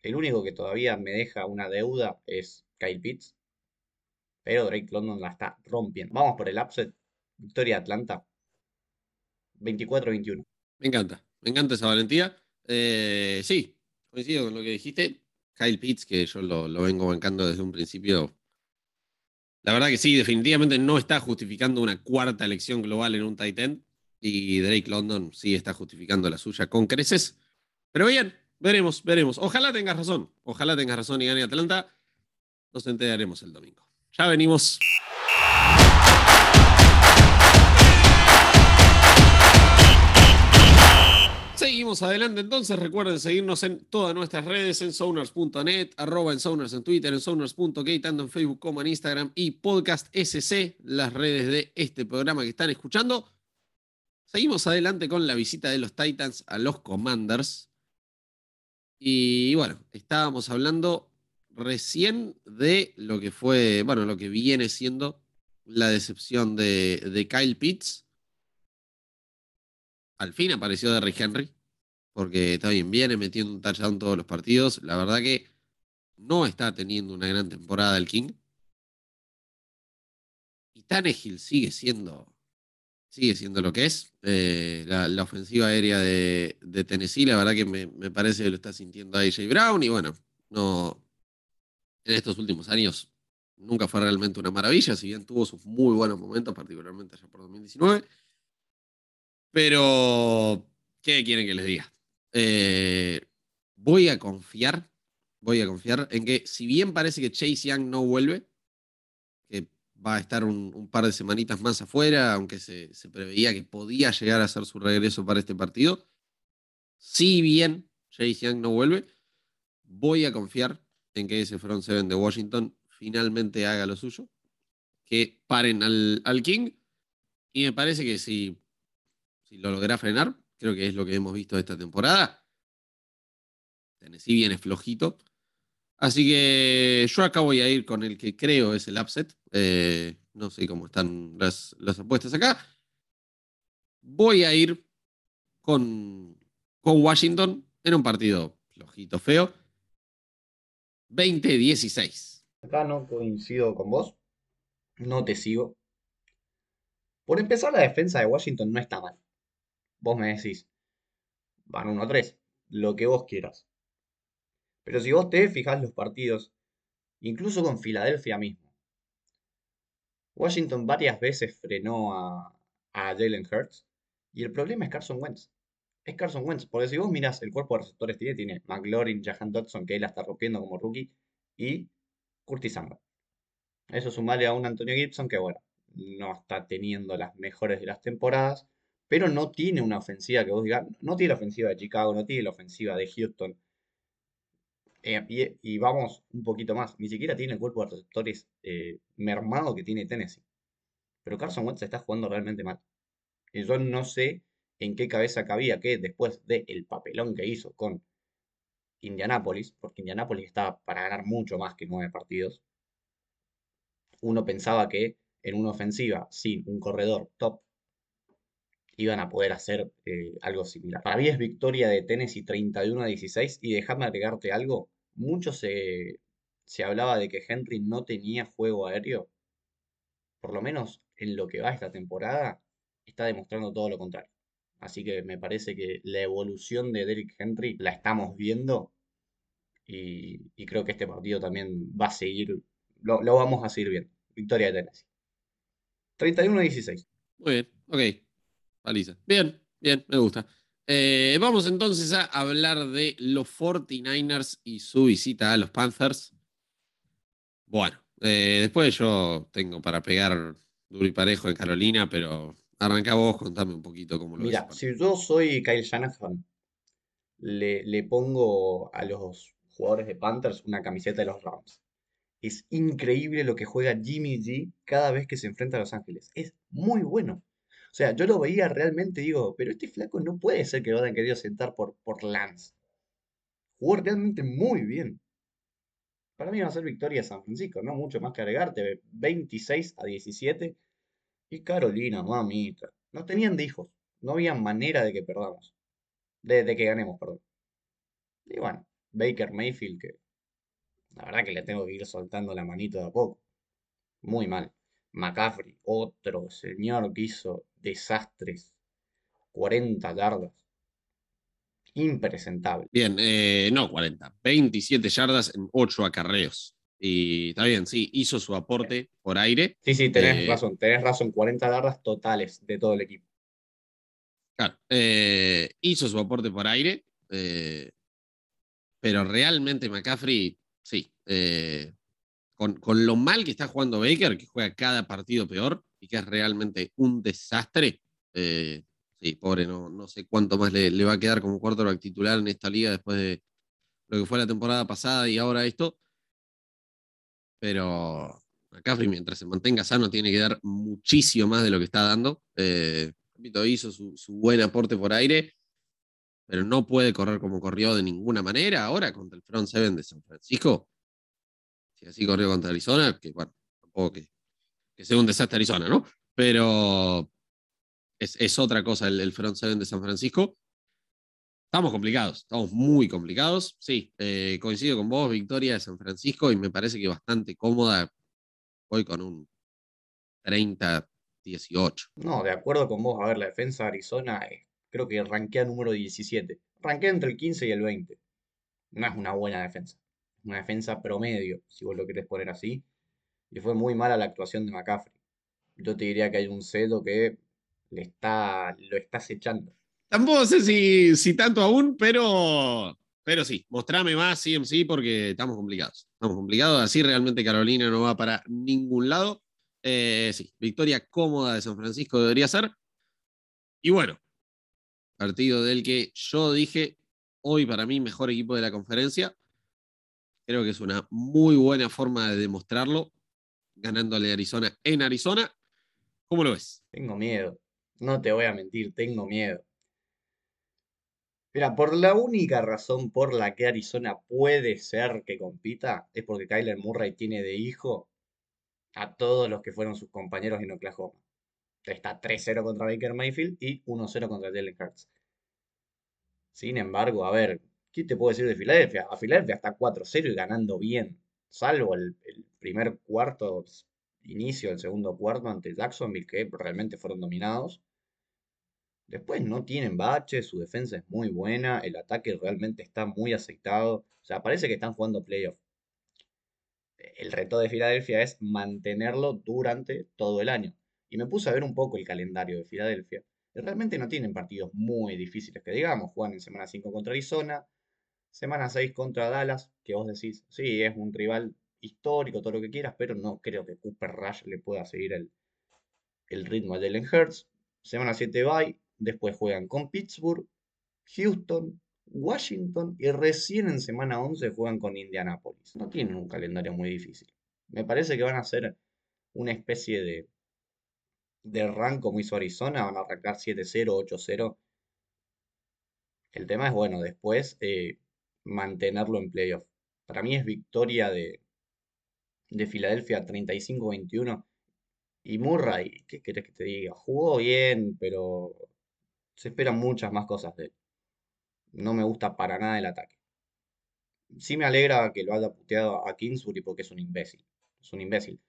El único que todavía me deja una deuda es Kyle Pitts. Pero Drake London la está rompiendo. Vamos por el upset. Victoria Atlanta. 24-21. Me encanta. Me encanta esa valentía. Eh, sí, coincido con lo que dijiste. Kyle Pitts, que yo lo, lo vengo bancando desde un principio, la verdad que sí, definitivamente no está justificando una cuarta elección global en un Titan. Y Drake London sí está justificando la suya con creces. Pero bien, veremos, veremos. Ojalá tengas razón. Ojalá tengas razón y gane Atlanta. Nos enteraremos el domingo. Ya venimos. Adelante entonces. Recuerden seguirnos en todas nuestras redes en Sounders.net, arroba en en Twitter, en Sounders.k, tanto en Facebook como en Instagram y Podcast SC, las redes de este programa que están escuchando. Seguimos adelante con la visita de los Titans a los Commanders. Y bueno, estábamos hablando recién de lo que fue, bueno, lo que viene siendo la decepción de, de Kyle Pitts al fin apareció Derrick Henry, porque está bien, viene metiendo un touchdown todos los partidos. La verdad que no está teniendo una gran temporada el King. Tannehill sigue siendo, sigue siendo lo que es. Eh, la, ofensiva aérea de, Tennessee, la verdad que me, parece que lo está sintiendo AJ Brown y bueno, no, en estos últimos años nunca fue realmente una maravilla, si bien tuvo sus muy buenos momentos, particularmente allá por 2019. Pero, ¿qué quieren que les diga? Eh, voy a confiar, voy a confiar en que si bien parece que Chase Young no vuelve, que va a estar un, par de semanitas más afuera, aunque se, preveía que podía llegar a hacer su regreso para este partido, si bien Chase Young no vuelve, voy a confiar en que ese front seven de Washington finalmente haga lo suyo, que paren al, al King, y me parece que si si lo logra frenar, creo que es lo que hemos visto esta temporada. Tennessee viene flojito. Así que yo acá voy a ir con el que creo es el upset. Eh, no sé cómo están las, apuestas acá. Voy a ir con, con Washington en un partido flojito, feo. 20-16. Acá no coincido con vos. No te sigo. Por empezar, la defensa de Washington no está mal. Vos me decís, van 1-3, lo que vos quieras. Pero si vos te fijás los partidos, incluso con Filadelfia mismo, Washington varias veces frenó a, a Jalen Hurts y el problema es Carson Wentz. Es Carson Wentz, porque si vos mirás el cuerpo de receptores tiene, tiene McLaurin, Jahan Dodson, que él la está rompiendo como rookie, y Curtis Samuel. Eso sumale a un Antonio Gibson que, bueno, no está teniendo las mejores de las temporadas, pero no tiene una ofensiva que vos digas, no tiene la ofensiva de Chicago, no tiene la ofensiva de Houston. Eh, y, vamos un poquito más, ni siquiera tiene el cuerpo de receptores eh, mermado que tiene Tennessee. Pero Carson Wentz está jugando realmente mal. Y yo no sé en qué cabeza cabía que después del papelón que hizo con Indianapolis, porque Indianapolis estaba para ganar mucho más que nueve partidos, uno pensaba que en una ofensiva sin un corredor top iban a poder hacer eh, algo similar. Para mí es victoria de Tennessee 31 a 16 y déjame agregarte algo. Mucho se, se hablaba de que Henry no tenía juego aéreo. Por lo menos en lo que va esta temporada, está demostrando todo lo contrario. Así que me parece que la evolución de Derrick Henry la estamos viendo y, creo que este partido también va a seguir, lo, lo vamos a seguir viendo. Victoria de Tennessee. 31 a 16. Muy bien, ok. Paliza. Bien, bien, me gusta. Eh, vamos entonces a hablar de los 49ers y su visita a los Panthers. Bueno, eh, después yo tengo para pegar duro y parejo en Carolina, pero arranca vos, contame un poquito cómo lo Mira, si yo soy Kyle Shanahan, le, le pongo a los jugadores de Panthers una camiseta de los Rams. Es increíble lo que juega Jimmy G cada vez que se enfrenta a Los Ángeles. Es muy bueno. O sea, yo lo veía realmente, digo, pero este flaco no puede ser que lo hayan querido sentar por, por Lance. Jugó realmente muy bien. Para mí va a ser victoria San Francisco, no mucho más que agregarte. 26 a 17. Y Carolina, mamita. No tenían de hijos. No había manera de que perdamos. De, de que ganemos, perdón. Y bueno, Baker Mayfield, que la verdad que le tengo que ir soltando la manito de a poco. Muy mal. McCaffrey, otro señor que hizo desastres. 40 yardas. Impresentable. Bien, eh, no 40, 27 yardas en 8 acarreos. Y está bien, sí, hizo su aporte por aire. Sí, sí, tenés eh, razón, tenés razón, 40 yardas totales de todo el equipo. Claro, eh, hizo su aporte por aire, pero realmente McCaffrey, sí, con, lo mal que está jugando Baker, que juega cada partido peor y que es realmente un desastre. Eh, sí, pobre, no, no sé cuánto más le, va a quedar como quarterback titular en esta liga después de lo que fue la temporada pasada y ahora esto. Pero McCaffrey, mientras se mantenga sano, tiene que dar muchísimo más de lo que está dando. Eh, hizo su, su buen aporte por aire, pero no puede correr como corrió de ninguna manera ahora contra el front seven de San Francisco así corrió contra Arizona, que bueno, tampoco que, sea un desastre Arizona, ¿no? Pero es, otra cosa el, front seven de San Francisco. Estamos complicados, estamos muy complicados. Sí, eh, coincido con vos, victoria de San Francisco y me parece que bastante cómoda. Voy con un 30, 18. No, de acuerdo con vos, a ver, la defensa de Arizona eh, creo que rankea número 17. Rankea entre el 15 y el 20. No es una buena defensa. Una defensa promedio, si vos lo querés poner así. Y fue muy mala la actuación de McCaffrey. Yo te diría que hay un cedo que le está, lo está acechando. Tampoco sé si, si tanto aún, pero, pero sí, mostrame más CMC porque estamos complicados. Estamos complicados, así realmente Carolina no va para ningún lado. Eh, sí, victoria cómoda de San Francisco debería ser. Y bueno, partido del que yo dije hoy para mí mejor equipo de la conferencia. Creo que es una muy buena forma de demostrarlo, ganándole a Arizona en Arizona. ¿Cómo lo ves? Tengo miedo. No te voy a mentir, tengo miedo. Mira, por la única razón por la que Arizona puede ser que compita es porque Kyler Murray tiene de hijo a todos los que fueron sus compañeros en Oklahoma. Está 3-0 contra Baker Mayfield y 1-0 contra Jalen Hurts. Sin embargo, a ver, ¿qué te puedo decir de Filadelfia? A Filadelfia está 4-0 y ganando bien, salvo el, primer cuarto, inicio del segundo cuarto ante Jacksonville, que realmente fueron dominados. Después no tienen baches, su defensa es muy buena, el ataque realmente está muy aceitado. O sea, parece que están jugando playoff. El reto de Filadelfia es mantenerlo durante todo el año. Y me puse a ver un poco el calendario de Filadelfia. Realmente no tienen partidos muy difíciles que digamos. Juegan en semana 5 contra Arizona, semana 6 contra Dallas, que vos decís, sí, es un rival histórico, todo lo que quieras, pero no creo que Cooper Rush le pueda seguir el, el ritmo a Jalen Hurts. Semana 7 bye, después juegan con Pittsburgh, Houston, Washington y recién en semana 11 juegan con Indianapolis. No tienen un calendario muy difícil. Me parece que van a ser una especie de, de rank como hizo Arizona, van a arrancar 7-0, 8-0. El tema es, bueno, después eh, mantenerlo en playoff. Para mí es victoria de, de Filadelfia 35-21. Y Murray, ¿qué querés que te diga? Jugó bien, pero se esperan muchas más cosas de él. No me gusta para nada el ataque. Sí me alegra que lo haya puteado a Kingsbury porque es un imbécil. Es un imbécil.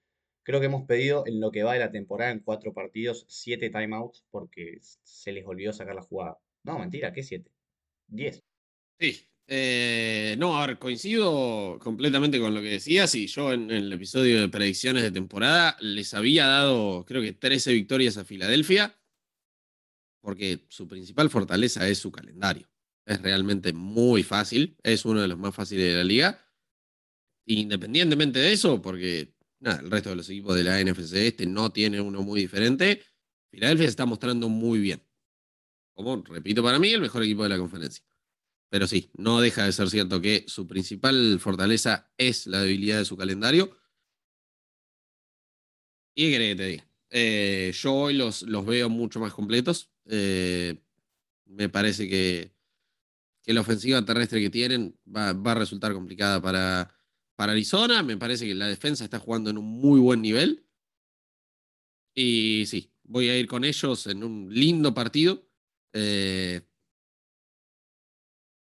Creo que hemos pedido en lo que va de la temporada en cuatro partidos siete timeouts porque se les olvidó sacar la jugada. No, mentira, ¿qué siete? Diez. Sí, eh, no, a ver, coincido completamente con lo que decías y yo en, el episodio de predicciones de temporada les había dado, creo que 13 victorias a Filadelfia, porque su principal fortaleza es su calendario. Es realmente muy fácil, es uno de los más fáciles de la liga. Independientemente de eso, porque nada, el resto de los equipos de la NFC este no tiene uno muy diferente, Filadelfia se está mostrando muy bien. Como, repito, para mí el mejor equipo de la conferencia. Pero sí, no deja de ser cierto que su principal fortaleza es la debilidad de su calendario. ¿Y qué que te diga? Eh, yo hoy los, los, veo mucho más completos. Eh, me parece que, que, la ofensiva terrestre que tienen va, va, a resultar complicada para, para Arizona. Me parece que la defensa está jugando en un muy buen nivel. Y sí, voy a ir con ellos en un lindo partido. Eh,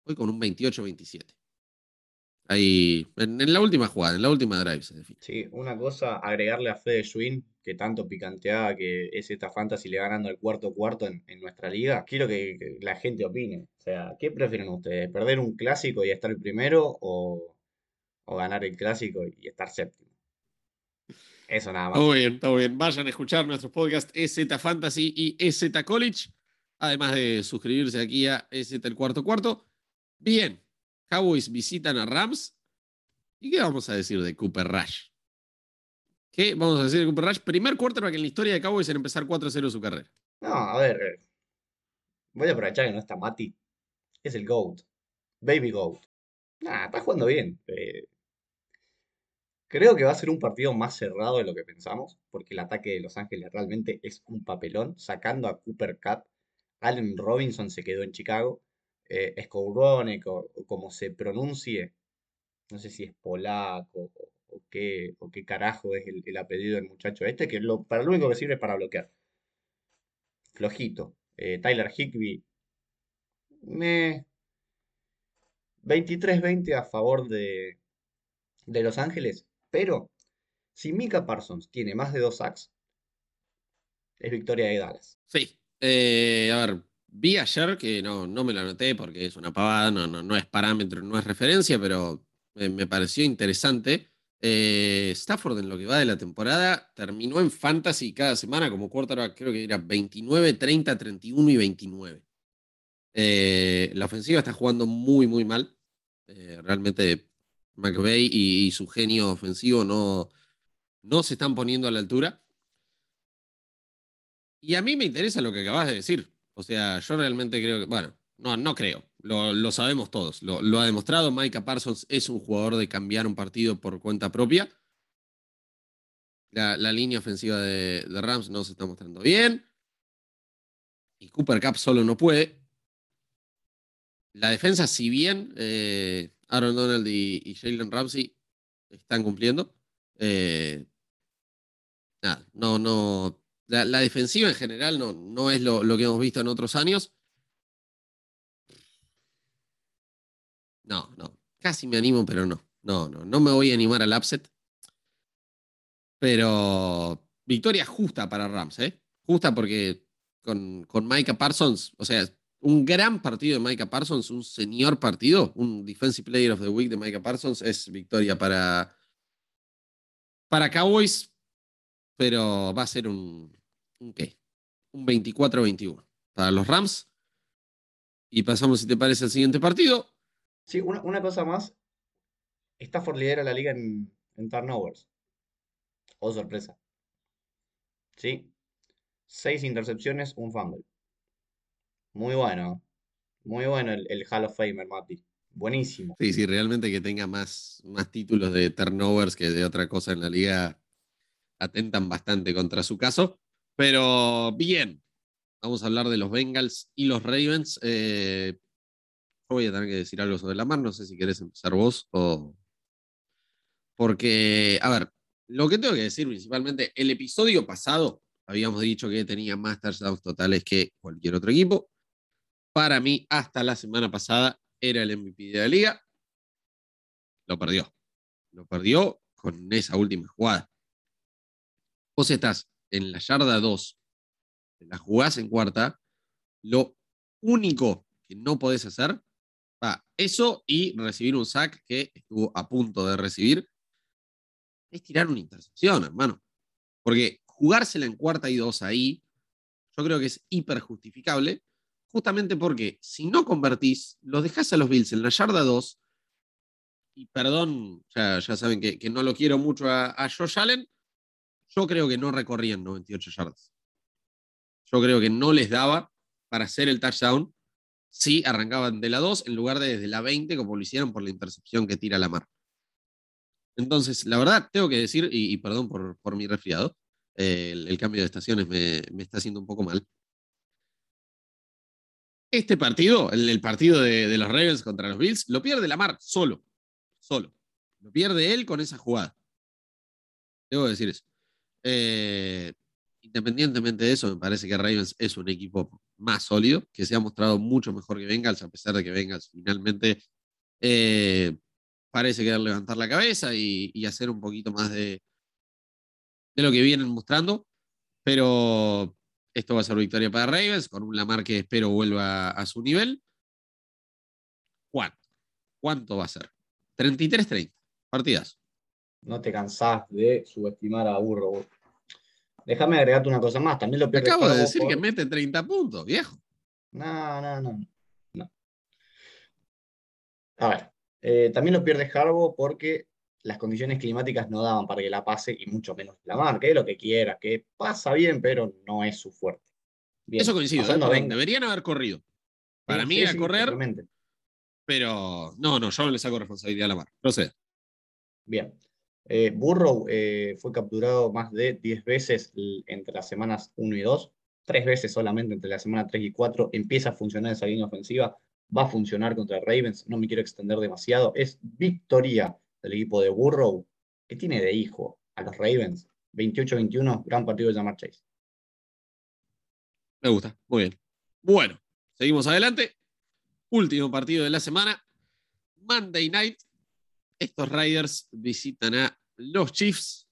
Voy con un 28-27. Ahí, en, en, la última jugada, en la última drive se define. Sí, una cosa, agregarle a Fede Schwinn, que tanto picanteaba que es esta fantasy le ganando al cuarto cuarto en, en nuestra liga. Quiero que, que, la gente opine. O sea, ¿qué prefieren ustedes? ¿Perder un clásico y estar el primero o, o ganar el clásico y estar séptimo? Eso nada más. Todo bien, todo bien. Vayan a escuchar nuestros podcasts EZ Fantasy y EZ College. Además de suscribirse aquí a EZ el cuarto cuarto. Bien, Cowboys visitan a Rams. ¿Y qué vamos a decir de Cooper Rush? ¿Qué vamos a decir de Cooper Rush? Primer quarterback en la historia de Cowboys en empezar 4-0 su carrera. No, a ver. Voy a aprovechar que no está Mati. Es el GOAT. Baby GOAT. Nah, está jugando bien. Eh, creo que va a ser un partido más cerrado de lo que pensamos, porque el ataque de Los Ángeles realmente es un papelón. Sacando a Cooper Cup, Allen Robinson se quedó en Chicago eh, o, como se pronuncie, no sé si es polaco o, qué, o qué carajo es el, el, apellido del muchacho este, que lo, para lo único que sirve es para bloquear. Flojito. Eh, Tyler Higby. Me... 23-20 a favor de, de Los Ángeles, pero si Mika Parsons tiene más de dos sacks, Es victoria de Dallas. Sí. Eh, a ver, vi ayer que no, no me lo anoté porque es una pavada, no, no, no es parámetro, no es referencia, pero me, pareció interesante. Eh, Stafford en lo que va de la temporada terminó en fantasy cada semana como quarterback, creo que era 29, 30, 31 y 29. Eh, la ofensiva está jugando muy, muy mal. realmente McVeigh y, su genio ofensivo no, no se están poniendo a la altura. Y a mí me interesa lo que acabas de decir. O sea, yo realmente creo que, bueno, no, no creo. Lo, sabemos todos. Lo, ha demostrado. Micah Parsons es un jugador de cambiar un partido por cuenta propia. La, línea ofensiva de, Rams no se está mostrando bien. Y Cooper Cup solo no puede. La defensa, si bien eh, Aaron Donald y, Jalen Ramsey están cumpliendo, eh, nada, no, no, la, defensiva en general no, no es lo, que hemos visto en otros años. No, no. Casi me animo, pero no. No, no. No me voy a animar al upset. Pero victoria justa para Rams, ¿eh? Justa porque con, con Micah Parsons, o sea, un gran partido de Micah Parsons, un señor partido, un Defensive Player of the Week de Micah Parsons, es victoria para, para Cowboys pero va a ser un, un qué? Un 24-21 para los Rams. Y pasamos, si te parece, al siguiente partido. Sí, una, cosa más. Stafford lidera la liga en, turnovers. Oh, sorpresa. Sí. Seis intercepciones, un fumble. Muy bueno. Muy bueno el, el Hall of Famer, Mati. Buenísimo. Sí, sí, realmente que tenga más, más títulos de turnovers que de otra cosa en la liga atentan bastante contra su caso. Pero bien, vamos a hablar de los Bengals y los Ravens. Eh, voy a tener que decir algo sobre la mar, no sé si querés empezar vos o... Porque, a ver, lo que tengo que decir principalmente, el episodio pasado habíamos dicho que tenía más touchdowns totales que cualquier otro equipo. Para mí, hasta la semana pasada, era el MVP de la liga. Lo perdió. Lo perdió con esa última jugada. Vos estás en la yarda 2, la jugás en cuarta, lo único que no podés hacer, va, eso y recibir un sack que estuvo a punto de recibir, es tirar una intercepción, hermano. Porque jugársela en cuarta y dos ahí, yo creo que es hiper justificable, justamente porque si no convertís, los dejás a los Bills en la yarda 2, y perdón, ya, saben que, no lo quiero mucho a, a Allen, yo creo que no recorrían 98 yardas. Yo creo que no les daba para hacer el touchdown si arrancaban de la 2 en lugar de desde la 20 como lo hicieron por la intercepción que tira la mar. Entonces, la verdad, tengo que decir, y, perdón por, mi resfriado, eh, el, cambio de estaciones me, está haciendo un poco mal. Este partido, el, partido de, los Ravens contra los Bills, lo pierde Lamar solo, solo. Lo pierde él con esa jugada. Debo decir eso. Eh, independientemente de eso, me parece que Ravens es un equipo más sólido, que se ha mostrado mucho mejor que Bengals, a pesar de que Bengals finalmente eh, parece querer levantar la cabeza y, hacer un poquito más de, lo que vienen mostrando. Pero esto va a ser victoria para Ravens, con un Lamar que espero vuelva a su nivel. ¿Cuánto? ¿Cuánto va a ser? 33-30. Partidas. No te cansás de subestimar a Burro. Déjame agregarte una cosa más. También lo pierde Acabo de decir que mete 30 puntos, viejo. No, no, no. A ver, eh, también lo pierde Harbo porque las condiciones climáticas no daban para que la pase y mucho menos la marque, lo que quiera, que pasa bien, pero no es su fuerte. Eso coincido, ¿eh? deberían haber corrido. Para mí era correr, pero no, no, yo no le saco responsabilidad a la mar. Procede. Bien. Eh, Burrow eh, fue capturado más de 10 veces entre las semanas 1 y 2, tres veces solamente entre la semana 3 y 4. Empieza a funcionar esa línea ofensiva, va a funcionar contra Ravens, no me quiero extender demasiado. Es victoria del equipo de Burrow, que tiene de hijo a los Ravens. 28-21, gran partido de Jamar Chase. Me gusta, muy bien. Bueno, seguimos adelante. Último partido de la semana. Monday Night estos Riders visitan a los Chiefs.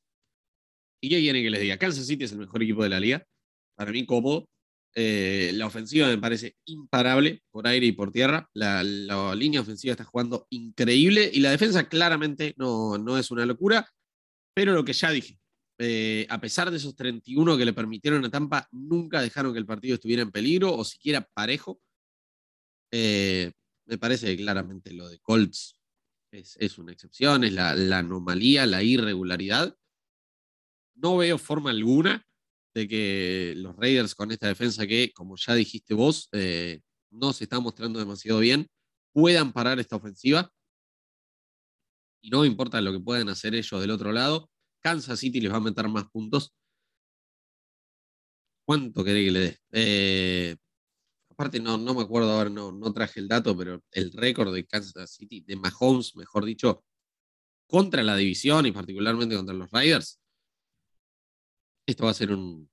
¿Y qué quieren que les diga? Kansas City es el mejor equipo de la liga. para mí cómodo. Eh, la ofensiva me parece imparable por aire y por tierra. La, línea ofensiva está jugando increíble y la defensa claramente no, no es una locura. Pero lo que ya dije, eh, a pesar de esos 31 que le permitieron a Tampa, nunca dejaron que el partido estuviera en peligro o siquiera parejo. Eh, me parece claramente lo de Colts es, una excepción, es la, anomalía, la irregularidad. No veo forma alguna de que los Raiders con esta defensa que, como ya dijiste vos, eh, no se está mostrando demasiado bien, puedan parar esta ofensiva. Y no importa lo que puedan hacer ellos del otro lado, Kansas City les va a meter más puntos. ¿Cuánto querés que le dé? Eh, aparte, no, no me acuerdo ahora, no, no traje el dato, pero el récord de Kansas City, de Mahomes, mejor dicho, contra la división y particularmente contra los Raiders, esto va a ser un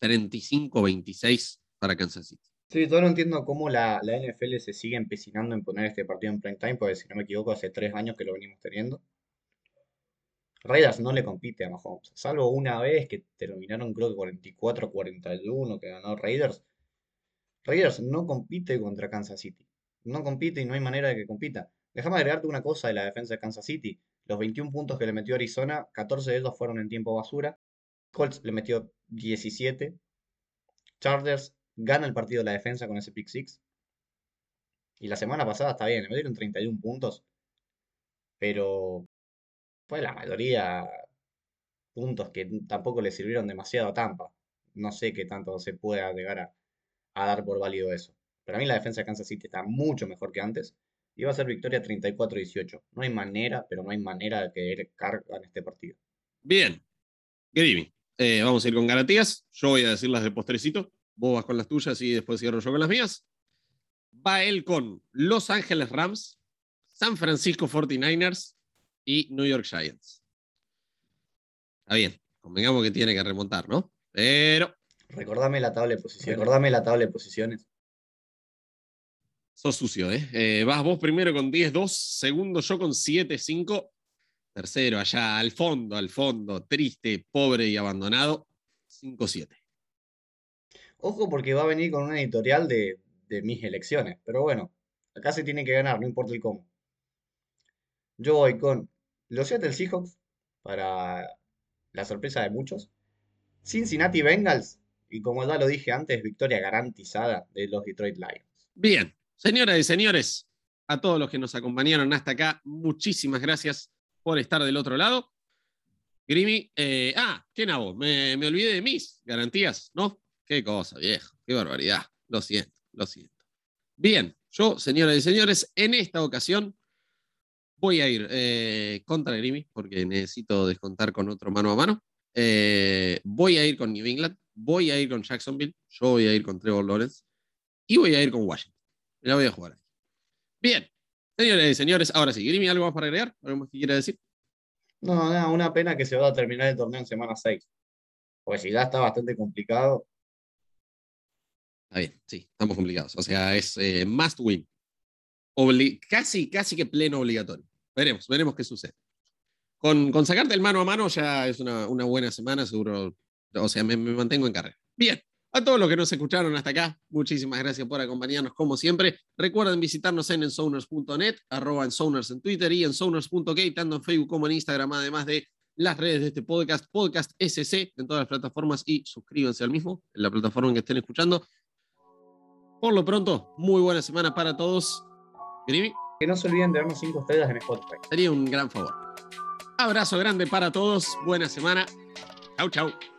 35-26 para Kansas City. Sí, todavía no entiendo cómo la, la, NFL se sigue empecinando en poner este partido en prime time, porque si no me equivoco, hace tres años que lo venimos teniendo. Raiders no le compite a Mahomes, salvo una vez que terminaron creo que 44-41 que ganó Raiders. Raiders no compite contra Kansas City. No compite y no hay manera de que compita. Déjame agregarte una cosa de la defensa de Kansas City. Los 21 puntos que le metió Arizona, 14 de ellos fueron en tiempo basura. Colts le metió 17. Chargers gana el partido de la defensa con ese pick six. Y la semana pasada está bien, le metieron 31 puntos. Pero fue la mayoría puntos que tampoco le sirvieron demasiado a Tampa. No sé qué tanto se pueda llegar a, dar por válido eso. Para mí la defensa de Kansas City está mucho mejor que antes. Y va a ser victoria 34-18. No hay manera, pero no hay manera de que en este partido. Bien. Grimy. Eh, vamos a ir con garantías. Yo voy a decir las de postrecito. Vos vas con las tuyas y después cierro yo con las mías. Va él con Los Ángeles Rams, San Francisco 49ers, y New York Giants. Está bien, convengamos que tiene que remontar, ¿no? Pero. Recordame la tabla de posiciones. Recordame la tabla de posiciones. Sos sucio, ¿eh? ¿eh? Vas vos primero con 10-2, segundo yo con 7-5, tercero allá al fondo, al fondo, triste, pobre y abandonado, 5-7. Ojo porque va a venir con una editorial de, de mis elecciones, pero bueno, acá se tiene que ganar, no importa el cómo. Yo voy con los Seattle Seahawks, para la sorpresa de muchos. Cincinnati Bengals, y como ya lo dije antes, victoria garantizada de los Detroit Lions. Bien, señoras y señores, a todos los que nos acompañaron hasta acá, muchísimas gracias por estar del otro lado. Grimy, eh, ah, ¿qué nabo? Me, me olvidé de mis garantías, ¿no? Qué cosa, viejo, qué barbaridad. Lo siento, lo siento. Bien, yo, señoras y señores, en esta ocasión Voy a ir eh, contra Grimy porque necesito descontar con otro mano a mano. Eh, voy a ir con New England, voy a ir con Jacksonville, yo voy a ir con Trevor Lawrence y voy a ir con Washington. Me la voy a jugar ahí. Bien, señores y señores, ahora sí, Grimy, ¿algo más para agregar? ¿Algo más que quiera decir? No, nada, una pena que se va a terminar el torneo en semana 6. Porque si ya está bastante complicado. Está bien, sí, estamos complicados. O sea, es eh, must win casi, casi que pleno obligatorio. Veremos, veremos qué sucede. Con, con sacarte el mano a mano ya es una, una buena semana, seguro. O sea, me, mantengo en carrera. Bien, a todos los que nos escucharon hasta acá, muchísimas gracias por acompañarnos como siempre. Recuerden visitarnos en ensoners.net, arroba ensoners en Twitter y ensoners.k, tanto en Facebook como en Instagram, además de las redes de este podcast, Podcast SC, en todas las plataformas y suscríbanse al mismo, en la plataforma en que estén escuchando. Por lo pronto, muy buena semana para todos que no se olviden de darnos 5 estrellas en Spotify. Sería un gran favor. Abrazo grande para todos. Buena semana. Chau, chau.